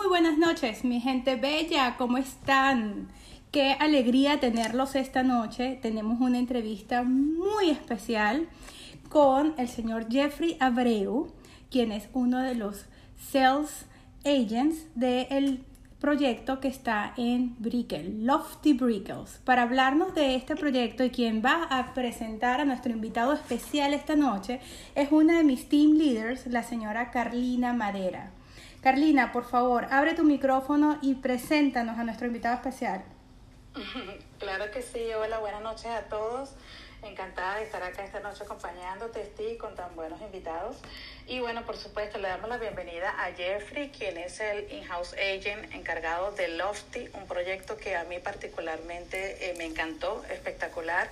Muy buenas noches, mi gente bella, ¿cómo están? Qué alegría tenerlos esta noche. Tenemos una entrevista muy especial con el señor Jeffrey Abreu, quien es uno de los sales agents del proyecto que está en Brickell, Lofty Brickles. Para hablarnos de este proyecto y quien va a presentar a nuestro invitado especial esta noche es una de mis team leaders, la señora Carlina Madera. Carlina, por favor, abre tu micrófono y preséntanos a nuestro invitado especial. Claro que sí, hola, buenas noches a todos. Encantada de estar acá esta noche acompañándote, Steve, con tan buenos invitados. Y bueno, por supuesto, le damos la bienvenida a Jeffrey, quien es el in-house agent encargado de Lofty, un proyecto que a mí particularmente eh, me encantó, espectacular.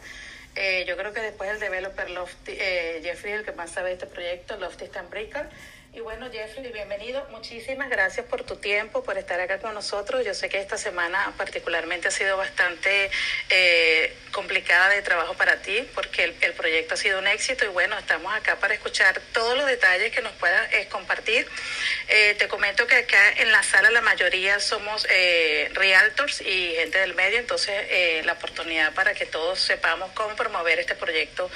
Eh, yo creo que después del developer Lofty, eh, Jeffrey el que más sabe de este proyecto, Lofty Breaker. Y bueno, Jeffrey, bienvenido. Muchísimas gracias por tu tiempo, por estar acá con nosotros. Yo sé que esta semana particularmente ha sido bastante eh, complicada de trabajo para ti, porque el, proyecto ha sido un éxito y bueno, estamos acá para escuchar todos los detalles que nos puedas eh, compartir. Eh, te comento que acá en la sala la mayoría somos realtors y gente del medio, entonces la oportunidad para que todos sepamos cómo promover este proyecto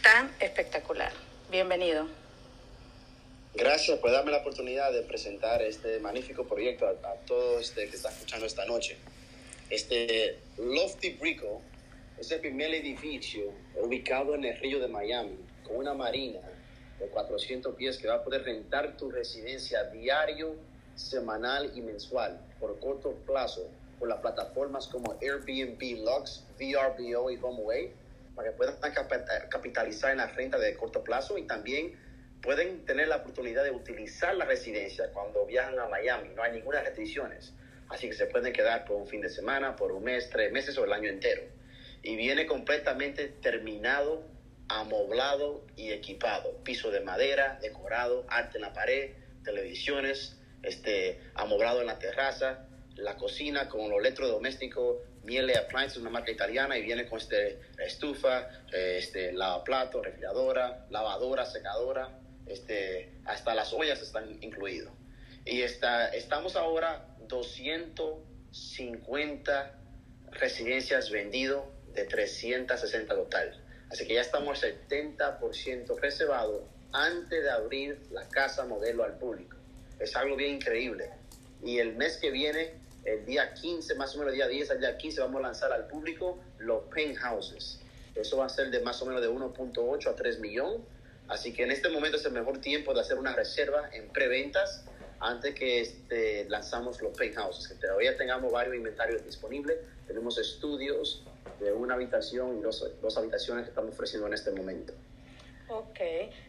tan espectacular. Bienvenido. Gracias por darme la oportunidad de presentar este magnífico proyecto a, todos este que está escuchando esta noche. Este Lofty Brico es el primer edificio ubicado en el río de Miami con una marina de 400 pies que va a poder rentar tu residencia diario, semanal y mensual por corto plazo por las plataformas como Airbnb, Lux, VRBO y HomeAway para que puedan capitalizar en la renta de corto plazo y también pueden tener la oportunidad de utilizar la residencia cuando viajan a Miami. No hay ninguna restricciones. Así que se pueden quedar por un fin de semana, por un mes, tres meses o el año entero. Y viene completamente terminado, amoblado y equipado. Piso de madera, decorado, arte en la pared, televisiones, este, amoblado en la terraza, la cocina con los electrodomésticos, Miele Appliances, una marca italiana, y viene con este estufa, este, lavaplato, refrigeradora, lavadora, secadora, este, hasta las ollas están incluidos. Y está, estamos ahora 250 residencias vendido de 360 total. Así que ya estamos al 70% reservado antes de abrir la casa modelo al público. Es algo bien increíble. Y el mes que viene, el día 15, más o menos el día 10 al día 15, vamos a lanzar al público los penthouses. Eso va a ser de más o menos de 1.8 a 3 millones Así que en este momento es el mejor tiempo de hacer una reserva en preventas antes que este, lanzamos los penthouses, que todavía tengamos varios inventarios disponibles. Tenemos estudios de una habitación y dos, dos habitaciones que estamos ofreciendo en este momento. Ok,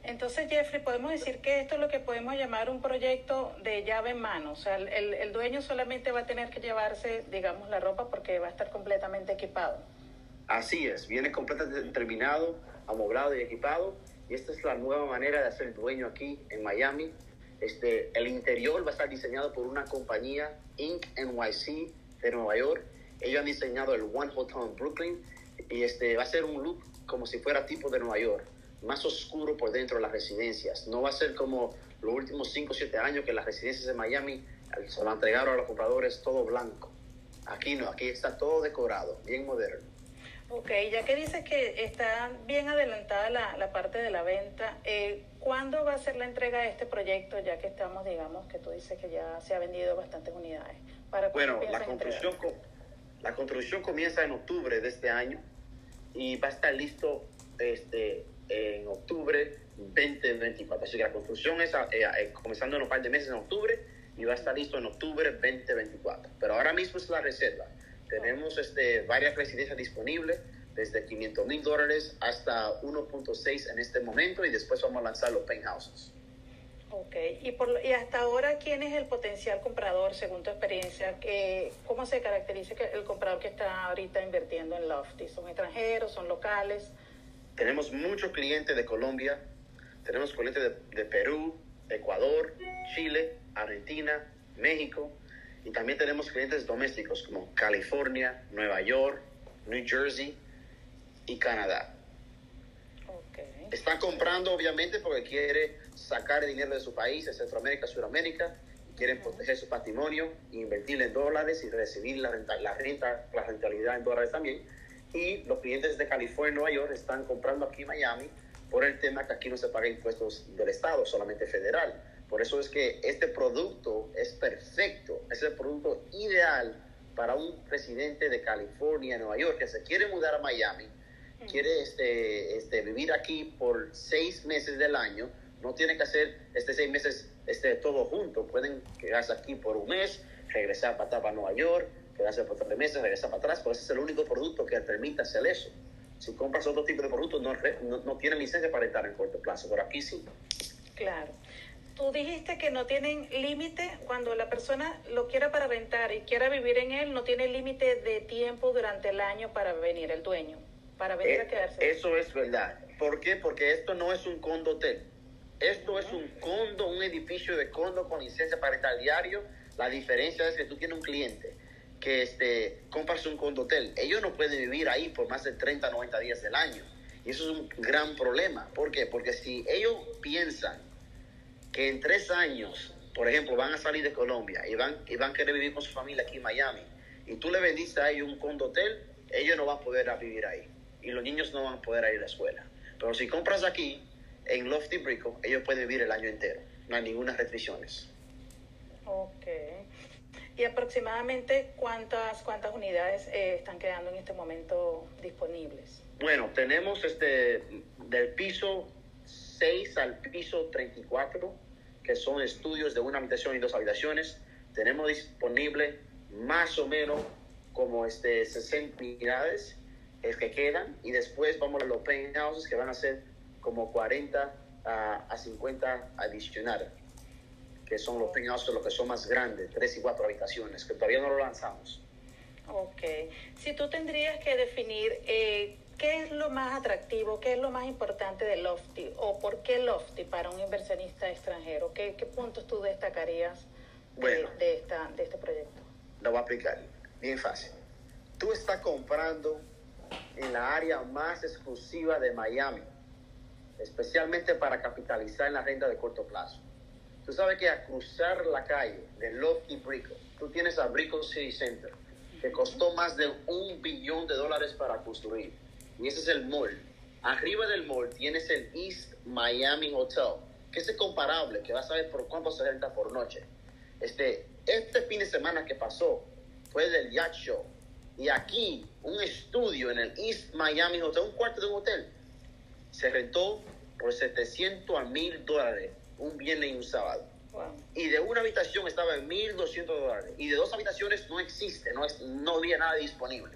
entonces Jeffrey, podemos decir que esto es lo que podemos llamar un proyecto de llave en mano, o sea, el, el dueño solamente va a tener que llevarse, digamos, la ropa porque va a estar completamente equipado. Así es, viene completamente terminado, amoblado y equipado y esta es la nueva manera de hacer dueño aquí en Miami. Este, el interior va a estar diseñado por una compañía Inc. NYC de Nueva York. Ellos han diseñado el One Hotel en Brooklyn y este, va a ser un look como si fuera tipo de Nueva York, más oscuro por dentro de las residencias. No va a ser como los últimos 5 o 7 años que las residencias de Miami se lo entregaron a los compradores todo blanco. Aquí no, aquí está todo decorado, bien moderno. Ok, ya que dices que está bien adelantada la, la parte de la venta, eh, ¿cuándo va a ser la entrega de este proyecto? Ya que estamos, digamos, que tú dices que ya se ha vendido bastantes unidades. ¿Para bueno, la construcción, la construcción comienza en octubre de este año y va a estar listo este, en octubre 2024. Así que la construcción es eh, eh, comenzando en un par de meses en octubre y va a estar listo en octubre 2024. Pero ahora mismo es la reserva. Tenemos este, varias residencias disponibles, desde 500 mil dólares hasta 1.6 en este momento y después vamos a lanzar los penthouses. Ok, y, por, y hasta ahora, ¿quién es el potencial comprador según tu experiencia? ¿Cómo se caracteriza el comprador que está ahorita invirtiendo en Lofty? ¿Son extranjeros, son locales? Tenemos muchos clientes de Colombia, tenemos clientes de, de Perú, Ecuador, Chile, Argentina, México, y también tenemos clientes domésticos como California, Nueva York, New Jersey y Canadá. Okay. Está comprando obviamente porque quiere sacar dinero de su país, de Centroamérica, Sudamérica. quieren proteger su patrimonio, invertir en dólares y recibir la renta, la renta, la rentabilidad en dólares también. Y los clientes de California y Nueva York están comprando aquí en Miami por el tema que aquí no se paga impuestos del Estado, solamente federal. Por eso es que este producto es perfecto, es el producto ideal para un presidente de California, Nueva York, que se quiere mudar a Miami, quiere este, este, vivir aquí por seis meses del año, no tiene que hacer este seis meses este, todo junto, pueden quedarse aquí por un mes, regresar para, para Nueva York, quedarse por tres meses, regresar para atrás, pues ese es el único producto que permite hacer eso. Si compras otro tipo de productos, no, no, no tienen licencia para estar en corto plazo, pero aquí sí. Claro. Tú dijiste que no tienen límite cuando la persona lo quiera para rentar y quiera vivir en él, no tiene límite de tiempo durante el año para venir el dueño, para venir a Eh, quedarse. Eso es verdad. ¿Por qué? Porque esto no es un condo hotel. Esto es un condo, un edificio de condo con licencia para estar diario. La diferencia es que tú tienes un cliente que este, compras un condo hotel. Ellos no pueden vivir ahí por más de 30, 90 días del año. Y eso es un gran problema. ¿Por qué? Porque si ellos piensan que en tres años, por ejemplo, van a salir de Colombia y van, y van a querer vivir con su familia aquí en Miami, y tú le vendiste a ellos un condo hotel, ellos no van a poder a vivir ahí. Y los niños no van a poder ir a la escuela. Pero si compras aquí, en Lofty Brico, ellos pueden vivir el año entero. No hay ninguna restricciones. Ok. ¿Y aproximadamente cuántas, cuántas unidades eh, están quedando en este momento disponibles? Bueno, tenemos este del piso 6 al piso 34, que son estudios de una habitación y dos habitaciones. Tenemos disponible más o menos como este 60 unidades eh, que quedan y después vamos a los penthouses que van a ser como 40 a, a 50 adicionales, que son los penthouses los que son más grandes, 3 y 4 habitaciones, que todavía no lo lanzamos. Ok. Si tú tendrías que definir eh, qué es lo más atractivo, qué es lo más importante de Lofty o por qué Lofty para un inversionista extranjero, ¿qué, qué puntos tú destacarías de, Bueno. de esta, de este proyecto? Lo voy a aplicar. Bien fácil. Tú estás comprando en la área más exclusiva de Miami, especialmente para capitalizar en la renta de corto plazo. Tú sabes que a cruzar la calle de Lofty Brico, tú tienes a Brico City Center, que costó más de un billón de dólares para construir. Y ese es el mall. Arriba del mall tienes el East Miami Hotel, que es comparable, que vas a ver por cuánto se renta por noche. Este, este fin de semana que pasó fue del Yacht Show. Y aquí, un estudio en el East Miami Hotel, un cuarto de un hotel, se rentó por 700 a 1000 dólares un viernes y un sábado. Wow. Y de una habitación estaba en 1200 dólares. Y de dos habitaciones no existe, no, es, no había nada disponible.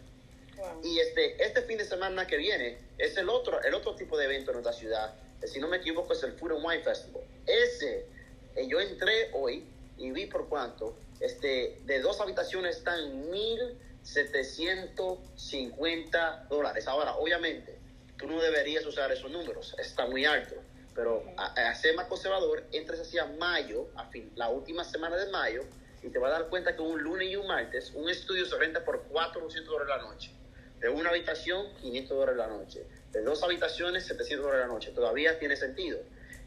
Wow. Y este, este fin de semana que viene es el otro, el otro tipo de evento en nuestra ciudad. Si no me equivoco, es el Food and Wine Festival. Ese, eh, yo entré hoy y vi por cuánto. Este, de dos habitaciones están 1.750 dólares. Ahora, obviamente, tú no deberías usar esos números, está muy alto. Pero a, a ser más conservador, entres hacia mayo, a fin, la última semana de mayo, y te vas a dar cuenta que un lunes y un martes, un estudio se renta por 400 dólares la noche. De una habitación, 500 dólares la noche. De dos habitaciones, 700 dólares la noche. Todavía tiene sentido.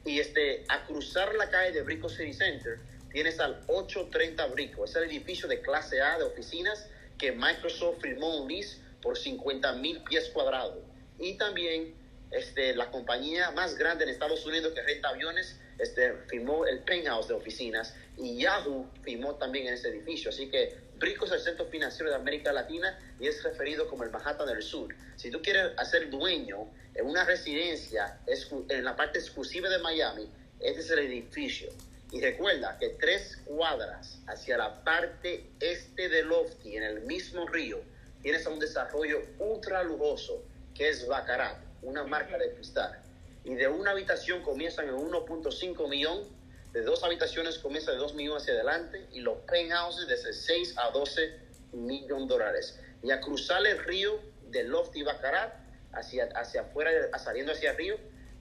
Y este, a cruzar la calle de Brico City Center, tienes al 830 Brico. Es el edificio de clase A de oficinas que Microsoft firmó un lease por 50 mil pies cuadrados. Y también este, la compañía más grande en Estados Unidos que renta aviones este, firmó el penthouse de oficinas y Yahoo firmó también en ese edificio. Así que Brico es el centro financiero de América Latina y es referido como el Manhattan del Sur. Si tú quieres hacer dueño en una residencia en la parte exclusiva de Miami, este es el edificio. Y recuerda que tres cuadras hacia la parte este de Lofty, en el mismo río, tienes a un desarrollo ultra lujoso que es Baccarat, una marca de cristal. Y de una habitación comienzan en 1.5 millón, de dos habitaciones comienza de 2 millones hacia adelante y los penthouses desde 6 a 12 millones de dólares. Y a cruzar el río de Lofty Baccarat hacia, hacia afuera, saliendo hacia el río,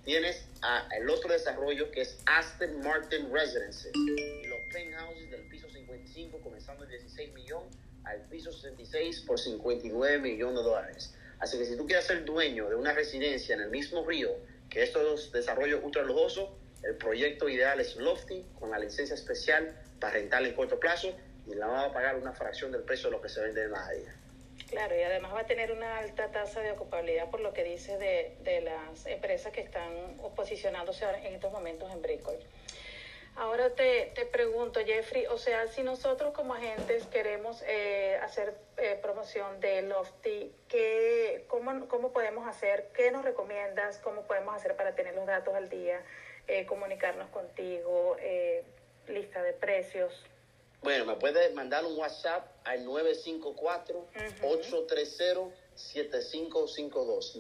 tienes a el otro desarrollo que es Aston Martin Residences. Y los penthouses del piso 55 comenzando en 16 millones al piso 66 por 59 millones de dólares. Así que si tú quieres ser dueño de una residencia en el mismo río que estos desarrollos ultra lujosos, El proyecto ideal es Lofty, con la licencia especial para rentar en corto plazo y la va a pagar una fracción del precio de lo que se vende en la área. Claro, y además va a tener una alta tasa de ocupabilidad por lo que dice de, de las empresas que están posicionándose en estos momentos en Bricol. Ahora te, te, pregunto, Jeffrey, o sea, si nosotros como agentes queremos eh, hacer eh, promoción de Lofty, ¿qué, cómo, ¿cómo podemos hacer? ¿Qué nos recomiendas? ¿Cómo podemos hacer para tener los datos al día? Eh, comunicarnos contigo, eh, lista de precios. Bueno, me puedes mandar un WhatsApp al 954-830-7552.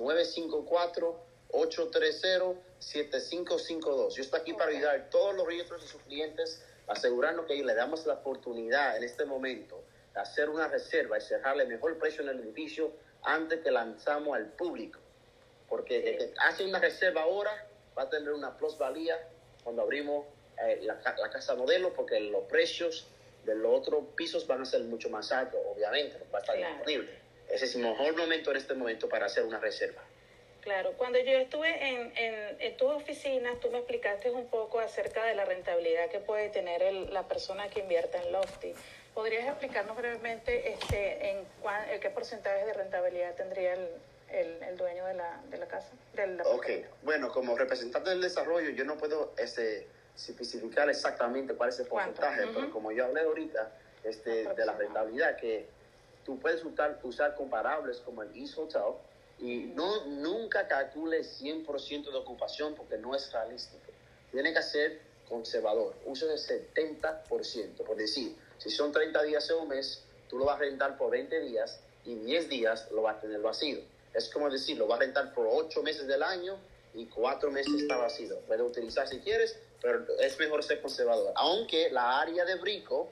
954-830-7552. Yo estoy aquí para ayudar a todos los registros de sus clientes, asegurarnos que le damos la oportunidad en este momento de hacer una reserva y cerrarle mejor precio en el edificio antes que lanzamos al público. Porque sí. hace una reserva ahora, va a tener una plusvalía cuando abrimos eh, la, la, casa modelo, porque los precios de los otros pisos van a ser mucho más altos, obviamente, va a estar claro. disponible. Ese es el mejor momento en este momento para hacer una reserva. Claro, cuando yo estuve en, en, en tu oficina, tú me explicaste un poco acerca de la rentabilidad que puede tener el, la persona que invierte en Lofty. ¿Podrías explicarnos brevemente este, en cuán, el qué porcentaje de rentabilidad tendría el, el, el, dueño de la, de la casa. De la ok, bueno, como representante del desarrollo, yo no puedo este, especificar exactamente cuál es el porcentaje, uh -huh. pero como yo hablé ahorita este, de la rentabilidad, que tú puedes usar, usar comparables como el East Hotel y no, nunca calcules 100% de ocupación porque no es realístico. Tiene que ser conservador, usa el 70%, por decir, si son 30 días en un mes, tú lo vas a rentar por 20 días y 10 días lo vas a tener vacío. Es como decir, lo vas a rentar por 8 meses del año y 4 meses está vacío. Puedes utilizar si quieres, pero es mejor ser conservador. Aunque la área de Brico,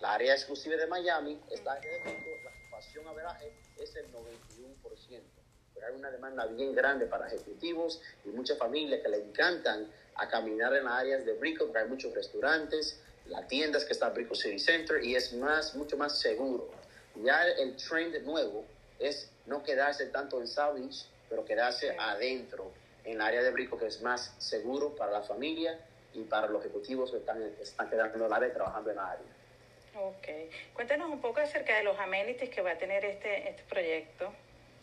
la área exclusiva de Miami, esta área de Brico, la ocupación averaje es el 91%. Pero hay una demanda bien grande para ejecutivos y muchas familias que le encantan a caminar en las áreas de Brico, porque hay muchos restaurantes, las tiendas que está Brico City Center y es más, mucho más seguro. Ya el trend nuevo es no quedarse tanto en South Beach, pero quedarse sí. adentro, en el área de Brico, que es más seguro para la familia y para los ejecutivos que están, están quedando en el área trabajando en la área. Ok. Cuéntanos un poco acerca de los amenities que va a tener este, este proyecto.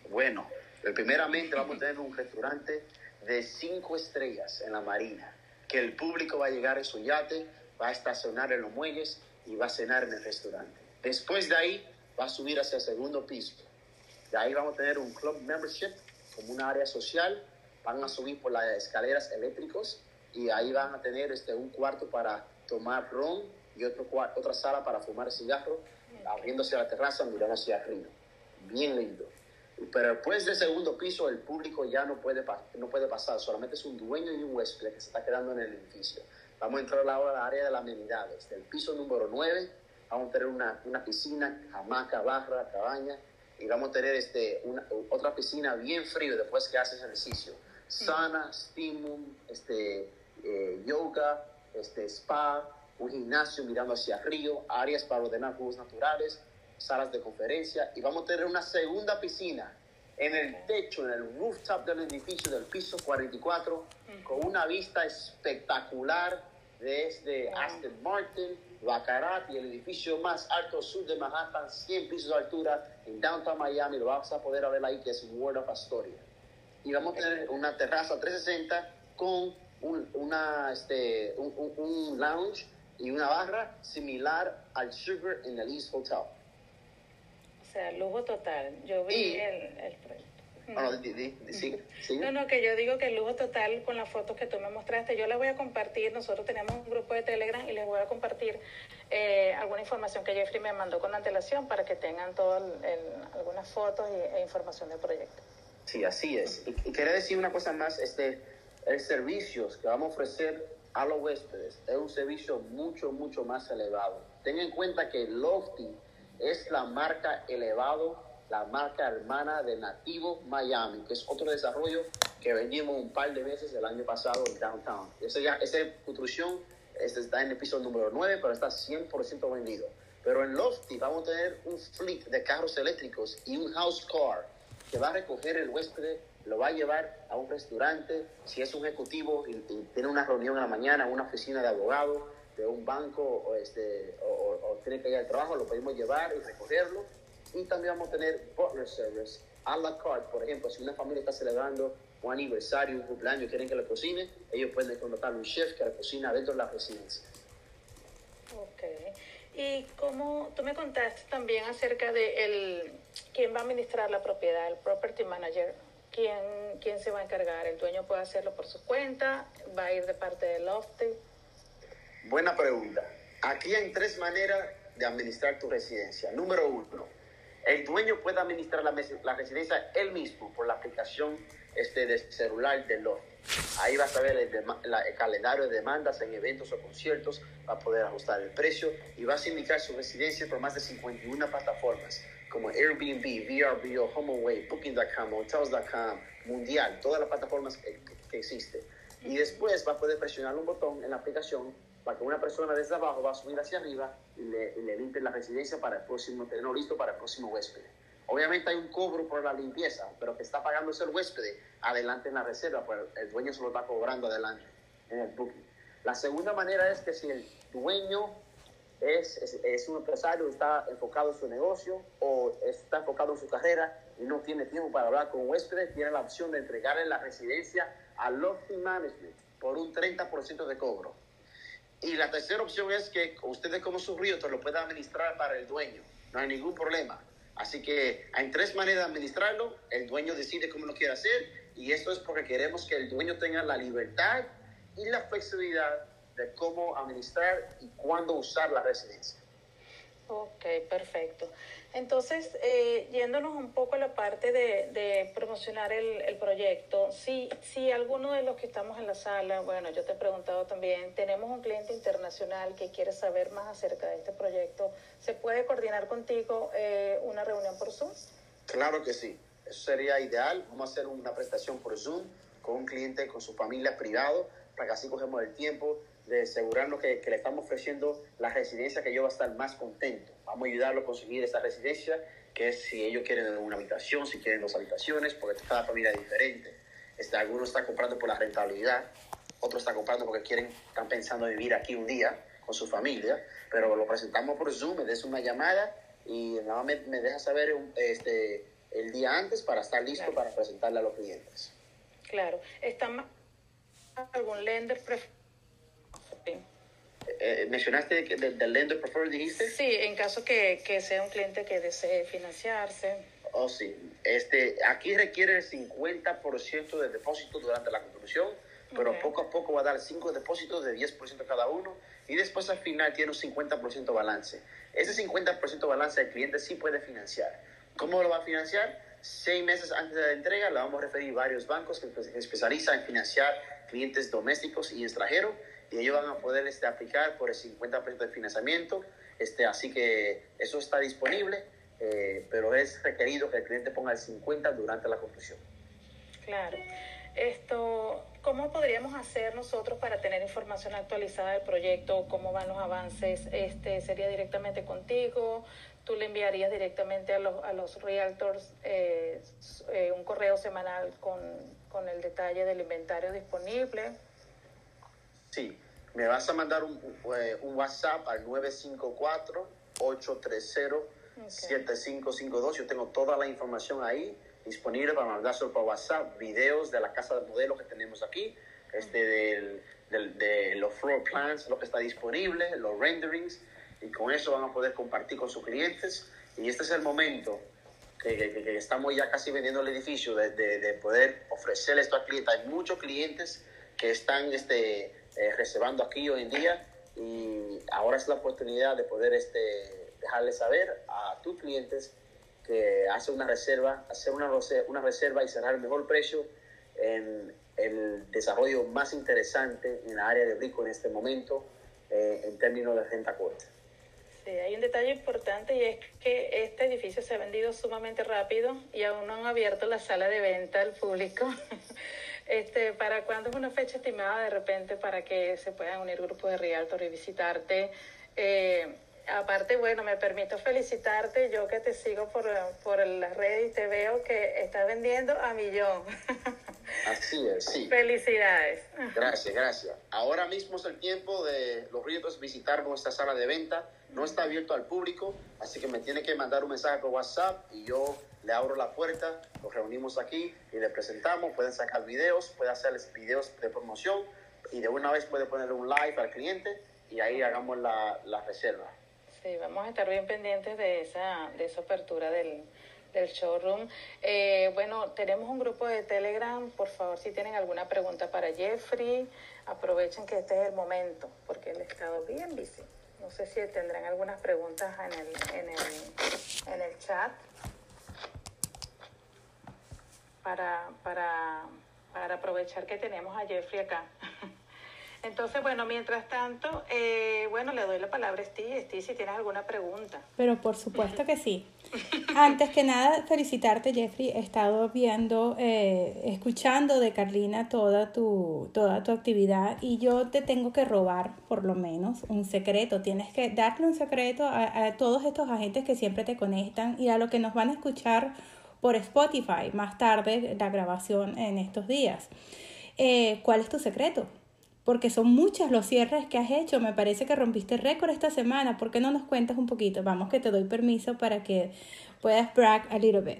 Bueno, primeramente vamos a tener un restaurante de cinco estrellas en la marina, que el público va a llegar en su yate, va a estacionar en los muelles y va a cenar en el restaurante. Después de ahí va a subir hacia el segundo piso. De ahí vamos a tener un club membership como una área social. Van a subir por las escaleras eléctricas y ahí van a tener este, un cuarto para tomar ron y otro otra sala para fumar cigarro, abriéndose a la terraza, mirando hacia arriba. Bien lindo. Pero después del segundo piso, el público ya no puede, no puede pasar, solamente es un dueño y un huésped que se está quedando en el edificio. Vamos a entrar ahora al área de las amenidades. Del piso número 9, vamos a tener una, una piscina, hamaca, barra, cabaña, y vamos a tener este, una, otra piscina bien frío después que haces ejercicio. Sana, stimum, este, eh, yoga, este, spa, un gimnasio mirando hacia río, áreas para ordenar jugos naturales, salas de conferencia y vamos a tener una segunda piscina en el techo, en el rooftop del edificio del piso 44, con una vista espectacular desde Aston Martin, Baccarat y el edificio más alto sur de Manhattan, 100 pisos de altura en downtown Miami, lo vas a poder ver ahí que es World of Astoria. Y vamos a tener una terraza 360 con un, una, este, un, un, un lounge y una barra similar al Sugar en el East Hotel. Sea, lujo total. Yo vi y, el, el Oh, no, di, di, no, no, que yo digo que el lujo total con las fotos que tú me mostraste, yo las voy a compartir, nosotros tenemos un grupo de Telegram y les voy a compartir eh, alguna información que Jeffrey me mandó con antelación para que tengan todas algunas fotos y, e información del proyecto. Sí, así es. Y, y quería decir una cosa más, este, el servicio que vamos a ofrecer a los huéspedes es un servicio mucho, mucho más elevado. Ten en cuenta que Lofty es la marca elevado la marca hermana de Nativo Miami, que es otro desarrollo que vendimos un par de veces el año pasado en Downtown. Esa, ya, esa construcción este está en el piso número 9, pero está 100% vendido. Pero en Lofty vamos a tener un fleet de carros eléctricos y un house car que va a recoger el huésped lo va a llevar a un restaurante, si es un ejecutivo y, tiene una reunión en la mañana, una oficina de abogado, de un banco o, este, o, tiene que ir al trabajo, lo podemos llevar y recogerlo. Y también vamos a tener butler service a la carte, por ejemplo, si una familia está celebrando un aniversario, un cumpleaños, quieren que le cocine, ellos pueden contratar un chef que le cocina dentro de la residencia. Ok. Y como tú me contaste también acerca de el, quién va a administrar la propiedad, el property manager, quién, quién se va a encargar, el dueño puede hacerlo por su cuenta, va a ir de parte del Lofty. Buena pregunta. Aquí hay tres maneras de administrar tu residencia. Número uno, el dueño puede administrar la, la residencia él mismo por la aplicación este, de celular de Lofty. Ahí vas a ver el, calendario de demandas en eventos o conciertos, va a poder ajustar el precio y vas a indicar su residencia por más de 51 plataformas como Airbnb, VRBO, HomeAway, Booking.com, Hotels.com, Mundial, todas las plataformas que, existen. Y después va a poder presionar un botón en la aplicación para que una persona desde abajo va a subir hacia arriba y le, limpie la residencia para el próximo, tenerlo listo para el próximo huésped. Obviamente hay un cobro por la limpieza, pero que está pagando el huésped adelante en la reserva, pues el dueño se lo está cobrando adelante en el booking. La segunda manera es que si el dueño es, es, un empresario, está enfocado en su negocio o está enfocado en su carrera y no tiene tiempo para hablar con huéspedes, tiene la opción de entregarle la residencia al Lofty Management por un 30% de cobro. Y la tercera opción es que ustedes como su realtor lo puedan administrar para el dueño. No hay ningún problema. Así que hay tres maneras de administrarlo. El dueño decide cómo lo quiere hacer y esto es porque queremos que el dueño tenga la libertad y la flexibilidad de cómo administrar y cuándo usar la residencia. Ok, perfecto. Entonces, eh, yéndonos un poco a la parte de, promocionar el, proyecto, si, si alguno de los que estamos en la sala, bueno, yo te he preguntado también, tenemos un cliente internacional que quiere saber más acerca de este proyecto, ¿se puede coordinar contigo eh, una reunión por Zoom? Claro que sí, eso sería ideal. Vamos a hacer una presentación por Zoom con un cliente, con su familia privado, para que así cogemos el tiempo de asegurarnos que, que, le estamos ofreciendo la residencia que yo va a estar más contento. Vamos a ayudarlo a conseguir esa residencia, que es si ellos quieren una habitación, si quieren dos habitaciones, porque cada familia es diferente. Este, algunos están comprando por la rentabilidad, otros están comprando porque quieren, están pensando en vivir aquí un día con su familia, pero lo presentamos por Zoom, me des una llamada y nada me, me deja saber este, el día antes para estar listo para presentarle a los clientes. Claro. ¿Está algún lender preferido? Eh, ¿Mencionaste del lender preferred, dijiste? Sí, en caso que, que, sea un cliente que desee financiarse. Oh, sí. Este, aquí requiere el 50% de depósito durante la construcción, pero poco a poco va a dar 5 depósitos de 10% cada uno y después al final tiene un 50% balance. Ese 50% balance el cliente sí puede financiar. ¿Cómo lo va a financiar? Seis meses antes de la entrega, le vamos a referir varios bancos que se especializan en financiar clientes domésticos y extranjeros y ellos van a poder este, aplicar por el 50% de financiamiento. Este, así que eso está disponible, eh, pero es requerido que el cliente ponga el 50% durante la construcción. Claro. Esto, ¿Cómo podríamos hacer nosotros para tener información actualizada del proyecto? ¿Cómo van los avances? Este, ¿Sería directamente contigo? ¿Tú le enviarías directamente a los, a los realtors eh, eh, un correo semanal con, con el detalle del inventario disponible? Sí, me vas a mandar un, eh, WhatsApp al 954-830-7552. Yo tengo toda la información ahí disponible para mandárselo por WhatsApp, videos de la casa de modelo que tenemos aquí, este del, de los floor plans, lo que está disponible, los renderings, y con eso van a poder compartir con sus clientes. Y este es el momento que, estamos ya casi vendiendo el edificio, de, de, de poder ofrecerle esto al cliente. Hay muchos clientes que están este, eh, reservando aquí hoy en día y ahora es la oportunidad de poder este, dejarles saber a tus clientes que hace una reserva, hacer una, una reserva y cerrar el mejor precio en el desarrollo más interesante en la área de Rico en este momento eh, en términos de renta corta. Sí, hay un detalle importante y es que este edificio se ha vendido sumamente rápido y aún no han abierto la sala de venta al público. Este, ¿Para cuándo es una fecha estimada de repente para que se puedan unir grupos de Realtor y visitarte? Eh, aparte, bueno, me permito felicitarte, yo que te sigo por, por las redes y te veo que estás vendiendo a millón. Así es, sí. Felicidades. Gracias, gracias. Ahora mismo es el tiempo de los ríos visitar nuestra sala de venta. No está abierto al público, así que me tiene que mandar un mensaje por WhatsApp y yo le abro la puerta, los reunimos aquí y le presentamos. Pueden sacar videos, pueden hacerles videos de promoción y de una vez puede poner un live al cliente y ahí hagamos la, la reserva. Sí, vamos a estar bien pendientes de esa, de esa apertura del, del showroom. Eh, bueno, tenemos un grupo de Telegram. Por favor, si tienen alguna pregunta para Jeffrey, aprovechen que este es el momento, porque él ha estado bien busy. No sé si tendrán algunas preguntas en el, en el, en el chat para, para, para aprovechar que tenemos a Jeffrey acá. Entonces, bueno, mientras tanto, eh, bueno, le doy la palabra a Steve. Si tienes alguna pregunta. Pero por supuesto que sí. Antes que nada, felicitarte, Jeffrey. He estado viendo, eh, escuchando de Carlina toda tu, toda tu actividad y yo te tengo que robar, por lo menos, un secreto. Tienes que darle un secreto a, a todos estos agentes que siempre te conectan y a los que nos van a escuchar por Spotify más tarde, la grabación en estos días. Eh, ¿Cuál es tu secreto? Porque son muchos los cierres que has hecho. Me parece que rompiste récord esta semana. ¿Por qué no nos cuentas un poquito? Vamos, que te doy permiso para que puedas brag a little bit.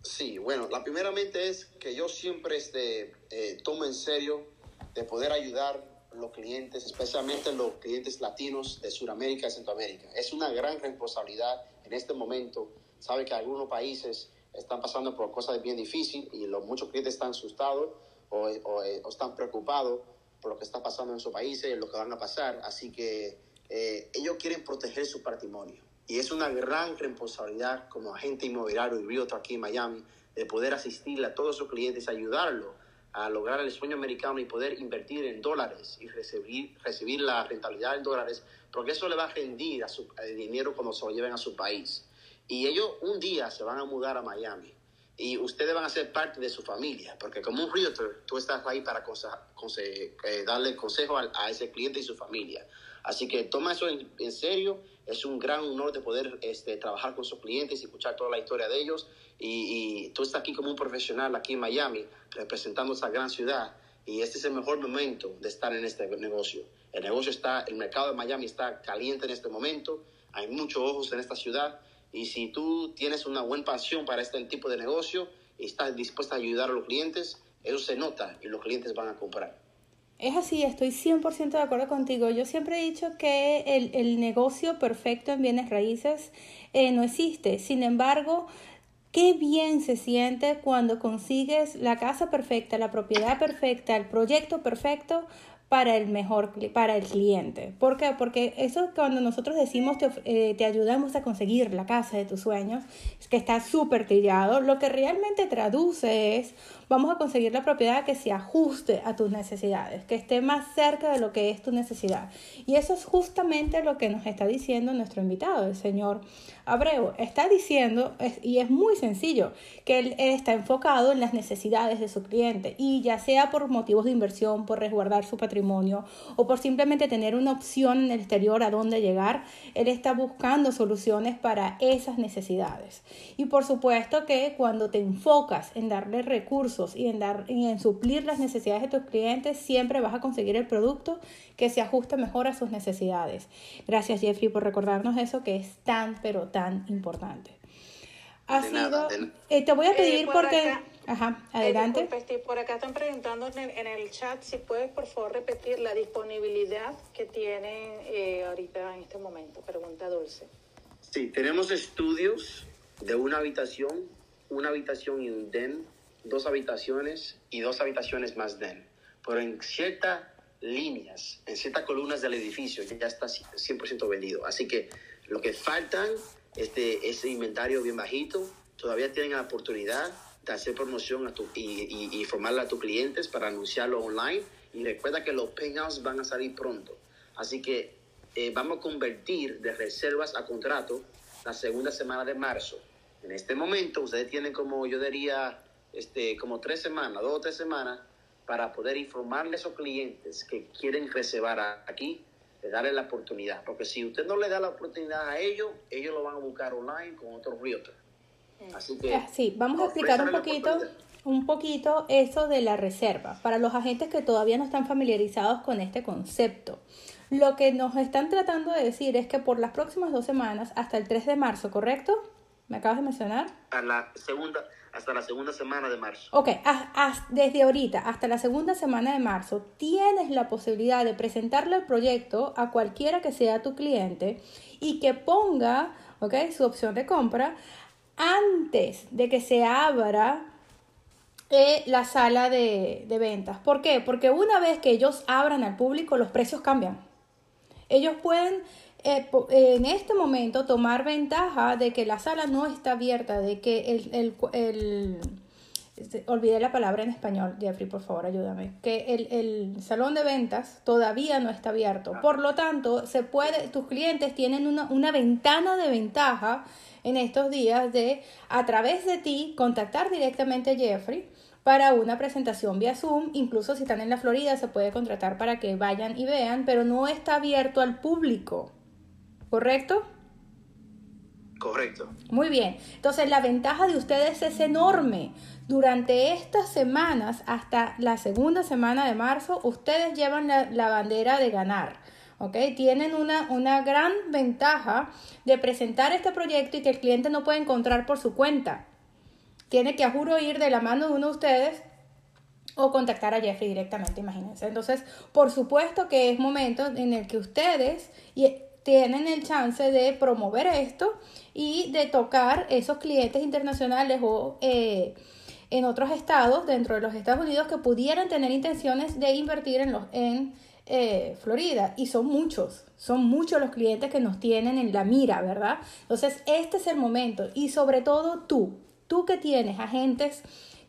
Sí, bueno, la primeramente es que yo siempre este, eh, tomo en serio de poder ayudar los clientes, especialmente los clientes latinos de Sudamérica y Centroamérica. Es una gran responsabilidad en este momento. Sabe que algunos países están pasando por cosas bien difíciles y los, muchos clientes están asustados o, o, o están preocupados por lo que está pasando en su país y lo que van a pasar. Así que eh, ellos quieren proteger su patrimonio. Y es una gran responsabilidad como agente inmobiliario y realtor aquí en Miami de poder asistirle a todos sus clientes, ayudarlo a lograr el sueño americano y poder invertir en dólares y recibir, recibir la rentabilidad en dólares, porque eso le va a rendir a su a dinero cuando se lo lleven a su país. Y ellos un día se van a mudar a Miami y ustedes van a ser parte de su familia, porque como un realtor, tú estás ahí para eh, darle consejo a, a, ese cliente y su familia. Así que toma eso en, en, serio, es un gran honor de poder este, trabajar con sus clientes y escuchar toda la historia de ellos. Y, y, tú estás aquí como un profesional aquí en Miami, representando esa gran ciudad, y este es el mejor momento de estar en este negocio. El negocio está, el mercado de Miami está caliente en este momento, hay muchos ojos en esta ciudad y si tú tienes una buena pasión para este tipo de negocio y estás dispuesta a ayudar a los clientes, eso se nota y los clientes van a comprar. Es así, estoy 100% de acuerdo contigo. Yo siempre he dicho que el, el negocio perfecto en bienes raíces eh, no existe. Sin embargo, qué bien se siente cuando consigues la casa perfecta, la propiedad perfecta, el proyecto perfecto para el mejor, para el cliente. ¿Por qué? Porque eso cuando nosotros decimos te, eh, te ayudamos a conseguir la casa de tus sueños, es que está súper trillado, lo que realmente traduce es vamos a conseguir la propiedad que se ajuste a tus necesidades, que esté más cerca de lo que es tu necesidad. Y eso es justamente lo que nos está diciendo nuestro invitado, el señor Abreu. Está diciendo, y es muy sencillo, que él está enfocado en las necesidades de su cliente y ya sea por motivos de inversión, por resguardar su patrimonio o por simplemente tener una opción en el exterior a dónde llegar, él está buscando soluciones para esas necesidades. Y por supuesto que cuando te enfocas en darle recursos, y en, dar, y en suplir las necesidades de tus clientes, siempre vas a conseguir el producto que se ajuste mejor a sus necesidades. Gracias Jeffrey por recordarnos eso que es tan, pero tan importante. Ha de sido, nada, de... eh, te voy a pedir Eh, por porque... acá- Ajá, adelante. Eh, disculpe, Steve, por acá están preguntando en el, en el chat si puedes por favor repetir la disponibilidad que tienen eh, ahorita en este momento. Pregunta Dulce. Sí, tenemos estudios de una habitación, una habitación y un den, dos habitaciones y dos habitaciones más den. Pero en ciertas líneas, en ciertas columnas del edificio ya está 100% vendido. Así que lo que faltan, este, ese inventario bien bajito, todavía tienen la oportunidad de hacer promoción a tu, y, y, y informarle a tus clientes para anunciarlo online. Y recuerda que los payouts van a salir pronto. Así que eh, vamos a convertir de reservas a contrato la segunda semana de marzo. En este momento ustedes tienen como yo diría este, como tres semanas, dos o tres semanas para poder informarle a esos clientes que quieren reservar a- aquí de darle la oportunidad. Porque si usted no le da la oportunidad a ellos, ellos lo van a buscar online con otros realtors. Así que... Ah, sí, vamos a explicar un poquito, un poquito eso de la reserva para los agentes que todavía no están familiarizados con este concepto. Lo que nos están tratando de decir es que por las próximas dos semanas, hasta el 3 de marzo, ¿correcto? ¿Me acabas de mencionar? A la segunda, hasta la segunda semana de marzo. Ok, desde ahorita hasta la segunda semana de marzo tienes la posibilidad de presentarle el proyecto a cualquiera que sea tu cliente y que ponga ok, su opción de compra antes de que se abra eh, la sala de, de ventas. ¿Por qué? Porque una vez que ellos abran al público, los precios cambian. Ellos pueden eh, en este momento tomar ventaja de que la sala no está abierta, de que el, el, el este, olvidé la palabra en español, Jeffrey, por favor, ayúdame, que el, el, salón de ventas todavía no está abierto. Ah. Por lo tanto, se puede, tus clientes tienen una, una ventana de ventaja en estos días de, a través de ti, contactar directamente a Jeffrey para una presentación vía Zoom. Incluso si están en la Florida, se puede contratar para que vayan y vean, pero no está abierto al público. ¿Correcto? Correcto. Muy bien. Entonces la ventaja de ustedes es enorme. Durante estas semanas, hasta la segunda semana de marzo, ustedes llevan la, bandera de ganar. ¿ok? Tienen una, una gran ventaja de presentar este proyecto y que el cliente no puede encontrar por su cuenta. Tiene que, a juro, ir de la mano de uno de ustedes o contactar a Jeffrey directamente, imagínense. Entonces, por supuesto que es momento en el que ustedes y tienen el chance de promover esto y de tocar esos clientes internacionales o eh, en otros estados dentro de los Estados Unidos que pudieran tener intenciones de invertir en, los, en eh, Florida. Y son muchos, son muchos los clientes que nos tienen en la mira, ¿verdad? Entonces, este es el momento. Y sobre todo tú, tú que tienes agentes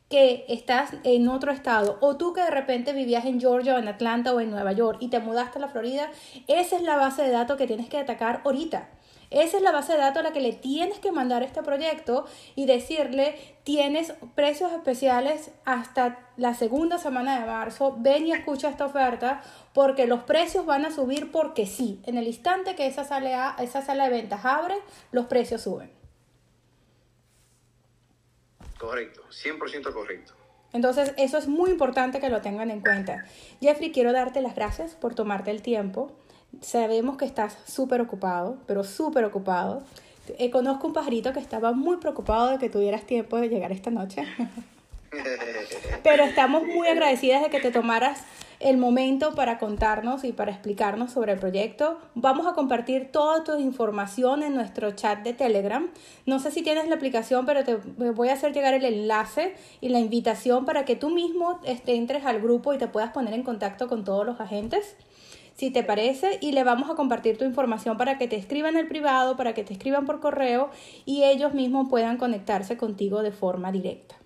que estás en otro estado o tú que de repente vivías en Georgia o en Atlanta o en Nueva York y te mudaste a la Florida, esa es la base de datos que tienes que atacar ahorita. Esa es la base de datos a la que le tienes que mandar este proyecto y decirle, tienes precios especiales hasta la segunda semana de marzo, ven y escucha esta oferta porque los precios van a subir porque sí. En el instante que esa sala, esa sala de ventas abre, los precios suben. Correcto, 100% correcto. Entonces, eso es muy importante que lo tengan en cuenta. Jeffrey, quiero darte las gracias por tomarte el tiempo. Sabemos que estás súper ocupado, pero súper ocupado. Eh, conozco un pajarito que estaba muy preocupado de que tuvieras tiempo de llegar esta noche. pero estamos muy agradecidas de que te tomaras el momento para contarnos y para explicarnos sobre el proyecto. Vamos a compartir toda tu información en nuestro chat de Telegram. No sé si tienes la aplicación, pero te voy a hacer llegar el enlace y la invitación para que tú mismo este, entres al grupo y te puedas poner en contacto con todos los agentes si te parece, y le vamos a compartir tu información para que te escriban el privado, para que te escriban por correo y ellos mismos puedan conectarse contigo de forma directa.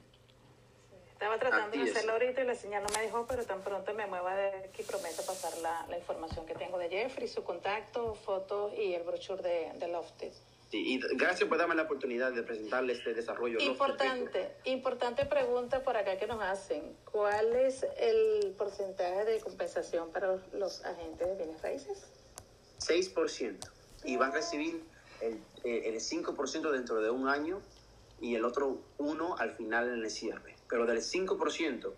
Estaba tratando de hacerlo ahorita y la señal no me dejó, pero tan pronto me mueva de aquí prometo pasar la, la información que tengo de Jeffrey, su contacto, fotos y el brochure de, de Lofted. Sí, y gracias por darme la oportunidad de presentarle este desarrollo. Importante, importante pregunta por acá que nos hacen. ¿Cuál es el porcentaje de compensación para los agentes de bienes raíces? 6%. Y van a recibir el, el 5% dentro de un año y el otro 1 al final en el cierre pero del 5%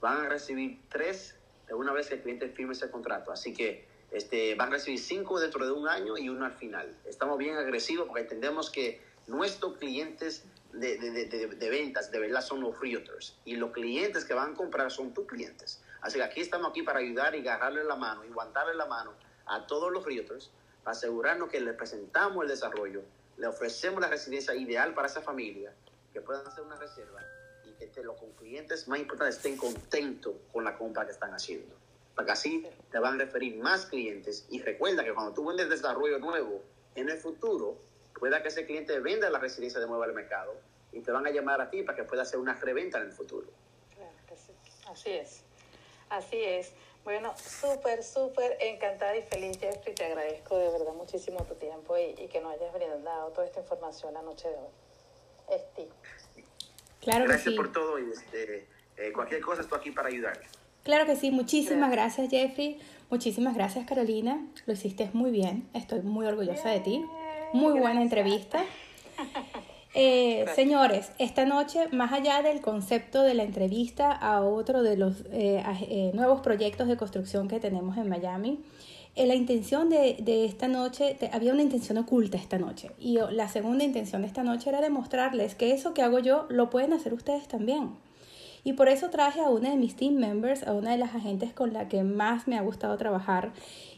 van a recibir 3 de una vez que el cliente firme ese contrato. Así que este, van a recibir 5 dentro de un año y uno al final. Estamos bien agresivos porque entendemos que nuestros clientes de, de, de, de, ventas de verdad son los realtors y los clientes que van a comprar son tus clientes. Así que aquí estamos aquí para ayudar y agarrarle la mano y aguantarle la mano a todos los realtors para asegurarnos que les presentamos el desarrollo, le ofrecemos la residencia ideal para esa familia, que puedan hacer una reserva que los clientes más importantes estén contentos con la compra que están haciendo. Para que así te van a referir más clientes. Y recuerda que cuando tú vendes desarrollo nuevo, en el futuro, pueda que ese cliente venda la residencia de nuevo al mercado y te van a llamar a ti para que pueda hacer una reventa en el futuro. Así es. Así es. Bueno, súper, súper encantada y feliz, Jeffrey. Te agradezco de verdad muchísimo tu tiempo y, y que nos hayas brindado toda esta información la noche de hoy. Esti. Claro Gracias que sí. por todo y este, eh, cualquier cosa estoy aquí para ayudar. Claro que sí, muchísimas gracias, Jeffrey, muchísimas gracias Carolina, lo hiciste muy bien, estoy muy orgullosa de ti, muy buena entrevista. Eh, señores, esta noche, más allá del concepto de la entrevista a otro de los eh, eh, nuevos proyectos de construcción que tenemos en Miami, la intención de, de esta noche, había una intención oculta esta noche. Y la segunda intención de esta noche era demostrarles que eso que hago yo lo pueden hacer ustedes también. Y por eso traje a una de mis team members, a una de las agentes con la que más me ha gustado trabajar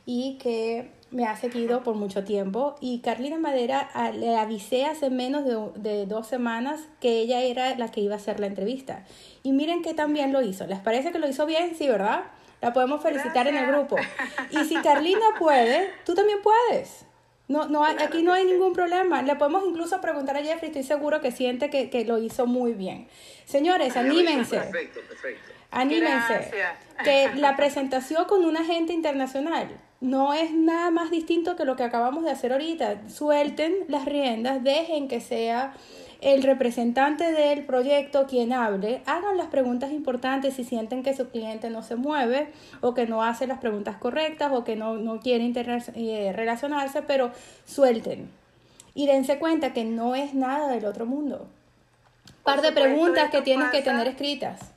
y que me ha seguido por mucho tiempo. Y Carlina Madera le avisé hace menos de, de, dos semanas que ella era la que iba a hacer la entrevista. Y miren que también lo hizo. ¿Les parece que lo hizo bien? Sí, ¿verdad? La podemos felicitar en el grupo. Y si Carlina puede, tú también puedes. No, no aquí no hay ningún problema. Le podemos incluso preguntar a Jeffrey, estoy seguro que siente que, que lo hizo muy bien. Señores, anímense. Perfecto, perfecto. Anímense. Que la presentación con un agente internacional no es nada más distinto que lo que acabamos de hacer ahorita. Suelten las riendas, dejen que sea el representante del proyecto quien hable, hagan las preguntas importantes si sienten que su cliente no se mueve o que no hace las preguntas correctas o que no, no quiere eh, relacionarse, pero suelten. Y dense cuenta que no es nada del otro mundo. Par de preguntas que tienes que tener escritas.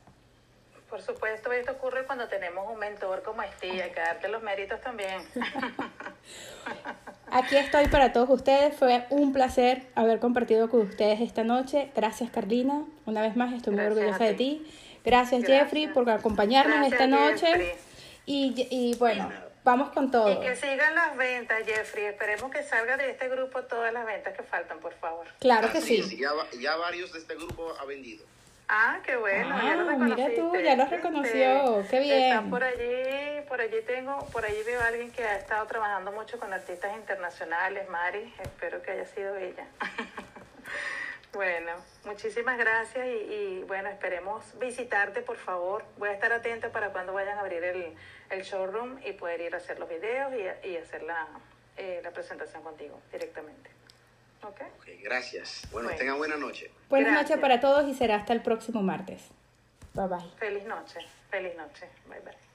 Por supuesto, esto ocurre cuando tenemos un mentor como hay que darte los méritos también. Aquí estoy para todos ustedes. Fue un placer haber compartido con ustedes esta noche. Gracias, Carlina. Una vez más, estoy muy orgullosa de ti. Gracias, Jeffrey, por acompañarnos esta noche. Y, y bueno, vamos con todo. Y que sigan las ventas, Jeffrey. Esperemos que salga de este grupo todas las ventas que faltan, por favor. Claro que sí. Ya, ya varios de este grupo ha vendido. Ah, qué bueno, ya lo ah, Mira tú, ya lo reconoció, qué bien. Están por allí, por allí tengo, por allí veo a alguien que ha estado trabajando mucho con artistas internacionales, Mari, espero que haya sido ella. bueno, muchísimas gracias y, bueno, esperemos visitarte, por favor. Voy a estar atenta para cuando vayan a abrir el, el showroom y poder ir a hacer los videos y, y hacer la, eh, la presentación contigo directamente. Okay. ok, gracias. Bueno, tengan buena noche. Buenas noches para todos y será hasta el próximo martes. Bye bye. Feliz noche, feliz noche. Bye bye.